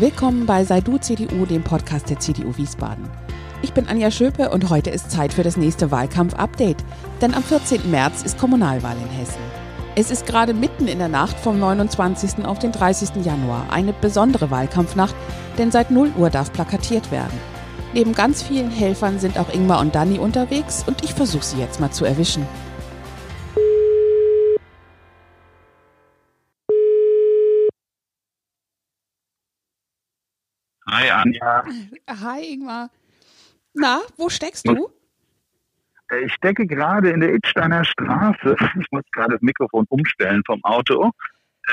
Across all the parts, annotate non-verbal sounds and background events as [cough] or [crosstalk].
Willkommen bei Sei du CDU, dem Podcast der CDU Wiesbaden. Ich bin Anja Schöpe und heute ist Zeit für das nächste Wahlkampf-Update. Denn am 14. März ist Kommunalwahl in Hessen. Es ist gerade mitten in der Nacht vom 29. auf den 30. Januar eine besondere Wahlkampfnacht, denn seit 0 Uhr darf plakatiert werden. Neben ganz vielen Helfern sind auch Ingmar und Danny unterwegs und ich versuche sie jetzt mal zu erwischen. Hi Anja. Hi Ingmar. Na, wo steckst du? Ich stecke gerade in der Idsteiner Straße. Ich muss gerade das Mikrofon umstellen vom Auto.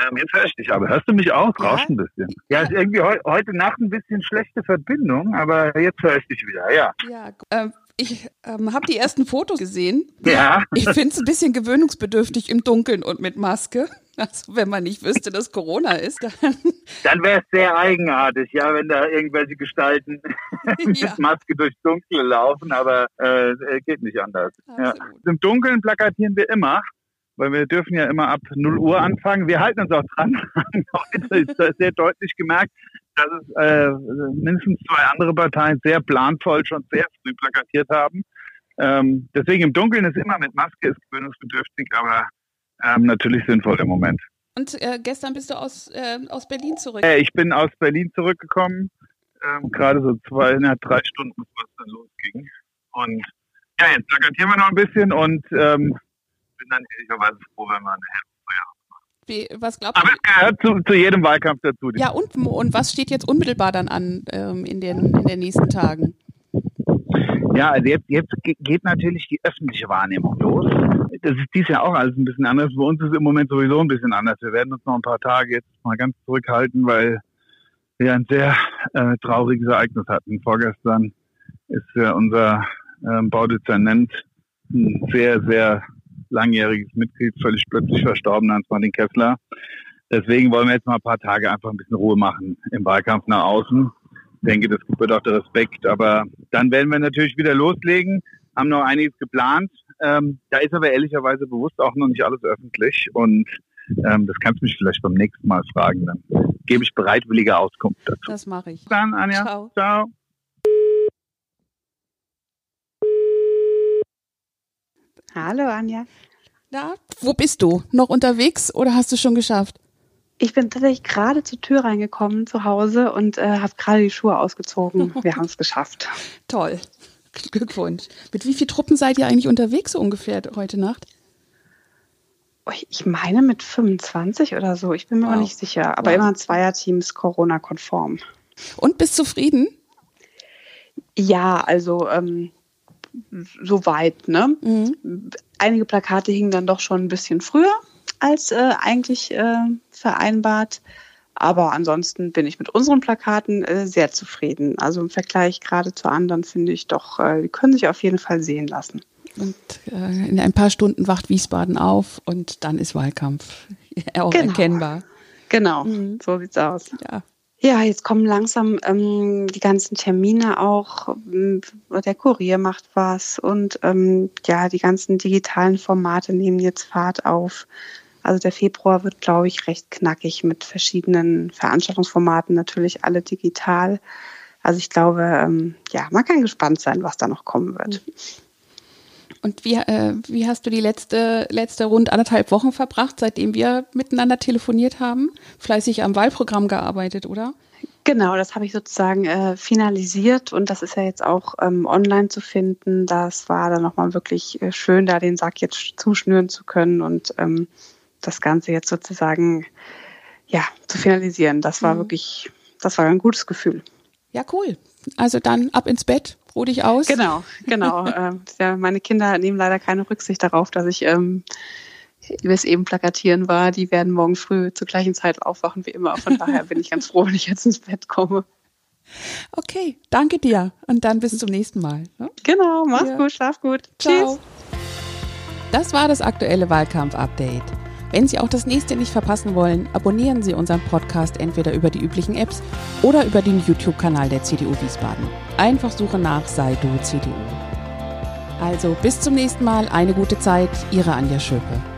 Ähm, jetzt höre ich dich aber. Hörst du mich auch? Ja. Rauscht ein bisschen. Ja, ist irgendwie heu heute Nacht ein bisschen schlechte Verbindung, aber jetzt höre ich dich wieder. Ja. Ja, ähm, ich ähm, habe die ersten Fotos gesehen. Ja. Ich finde es ein bisschen gewöhnungsbedürftig im Dunkeln und mit Maske. Also wenn man nicht wüsste, dass Corona ist, dann Dann wäre es sehr eigenartig, ja, wenn da irgendwelche Gestalten [laughs] mit Ja. Maske durchs Dunkle laufen, aber äh, äh, geht nicht anders. Ja. Im Dunkeln plakatieren wir immer, weil wir dürfen ja immer ab 0 Uhr anfangen. Wir halten uns auch dran. [laughs] Heute ist das sehr deutlich gemerkt, dass es äh, mindestens zwei andere Parteien sehr planvoll schon sehr früh plakatiert haben. Ähm, deswegen im Dunkeln ist immer mit Maske, ist gewöhnungsbedürftig, aber ähm, natürlich sinnvoll im Moment. Und äh, gestern bist du aus, äh, aus Berlin zurück. Äh, ich bin aus Berlin zurückgekommen, ähm, gerade so zweieinhalb, drei Stunden, bevor es dann losging. Und ja, jetzt plakatieren wir noch ein bisschen und ähm, bin dann ehrlicherweise froh, wenn wir eine Hälfte Wie, was glaubst Aber du? es gehört zu, zu jedem Wahlkampf dazu. Ja, und, und was steht jetzt unmittelbar dann an ähm, in, den, in den nächsten Tagen? Ja, also jetzt, jetzt ge- geht natürlich die öffentliche Wahrnehmung los. Das ist dies Jahr auch alles ein bisschen anders. Bei uns ist es im Moment sowieso ein bisschen anders. Wir werden uns noch ein paar Tage jetzt mal ganz zurückhalten, weil wir ein sehr äh, trauriges Ereignis hatten. Vorgestern ist ja unser ähm, Baudezernent, ein sehr, sehr langjähriges Mitglied, völlig plötzlich verstorben, Hans-Martin Kessler. Deswegen wollen wir jetzt mal ein paar Tage einfach ein bisschen Ruhe machen im Wahlkampf nach außen. Ich denke, das gebührt auch der Respekt. Aber dann werden wir natürlich wieder loslegen, haben noch einiges geplant. Ähm, da ist aber ehrlicherweise bewusst auch noch nicht alles öffentlich. Und ähm, das kannst du mich vielleicht beim nächsten Mal fragen. Dann gebe ich bereitwillige Auskunft dazu. Das mache ich. Dann, Anja. Ciao. Ciao. Hallo Anja. Na, wo bist du? Noch unterwegs oder hast du schon geschafft? Ich bin tatsächlich gerade zur Tür reingekommen zu Hause und äh, habe gerade die Schuhe ausgezogen. [laughs] Wir haben es geschafft. Toll. Glückwunsch. Mit wie vielen Truppen seid ihr eigentlich unterwegs so ungefähr heute Nacht? Ich meine mit 25 oder so. Ich bin mir Wow. aber nicht sicher. Aber Wow. immer Zweierteams Corona-konform. Und bist zufrieden? Ja, also ähm, soweit. Ne? Mhm. Einige Plakate hingen dann doch schon ein bisschen früher als äh, eigentlich äh, vereinbart. Aber ansonsten bin ich mit unseren Plakaten äh, sehr zufrieden. Also im Vergleich gerade zu anderen finde ich doch, äh, die können sich auf jeden Fall sehen lassen. Und äh, in ein paar Stunden wacht Wiesbaden auf und dann ist Wahlkampf. [laughs] Auch Genau. erkennbar. Genau, Mhm. so sieht's aus. Ja. Ja, jetzt kommen langsam ähm, die ganzen Termine auch. ähm, Der Kurier macht was und ähm, ja, die ganzen digitalen Formate nehmen jetzt Fahrt auf. Also der Februar wird, glaube ich, recht knackig mit verschiedenen Veranstaltungsformaten, natürlich alle digital. Also ich glaube, ähm, ja, man kann gespannt sein, was da noch kommen wird. Und wie, äh, wie hast du die letzte, letzte rund anderthalb Wochen verbracht, seitdem wir miteinander telefoniert haben? Fleißig am Wahlprogramm gearbeitet, oder? Genau, das habe ich sozusagen äh, finalisiert und das ist ja jetzt auch ähm, online zu finden. Das war dann nochmal wirklich äh, schön, da den Sack jetzt zuschnüren zu können und ähm, das Ganze jetzt sozusagen ja zu finalisieren. Das war Mhm. wirklich, das war ein gutes Gefühl. Ja, cool. Also dann ab ins Bett, ruh dich aus. Genau, genau. [laughs] ähm, ja, meine Kinder nehmen leider keine Rücksicht darauf, dass ich, ähm, wie es eben plakatieren war, die werden morgen früh zur gleichen Zeit aufwachen wie immer. Von daher bin ich ganz froh, wenn ich jetzt ins Bett komme. Okay, danke dir. Und dann bis zum nächsten Mal. ne? Genau, mach's Ja. gut, schlaf gut. Ciao. Das war das aktuelle Wahlkampf-Update. Wenn Sie auch das nächste nicht verpassen wollen, abonnieren Sie unseren Podcast entweder über die üblichen Apps oder über den YouTube-Kanal der CDU Wiesbaden. Einfach suche nach Sei du CDU. Also bis zum nächsten Mal, eine gute Zeit, Ihre Anja Schöpe.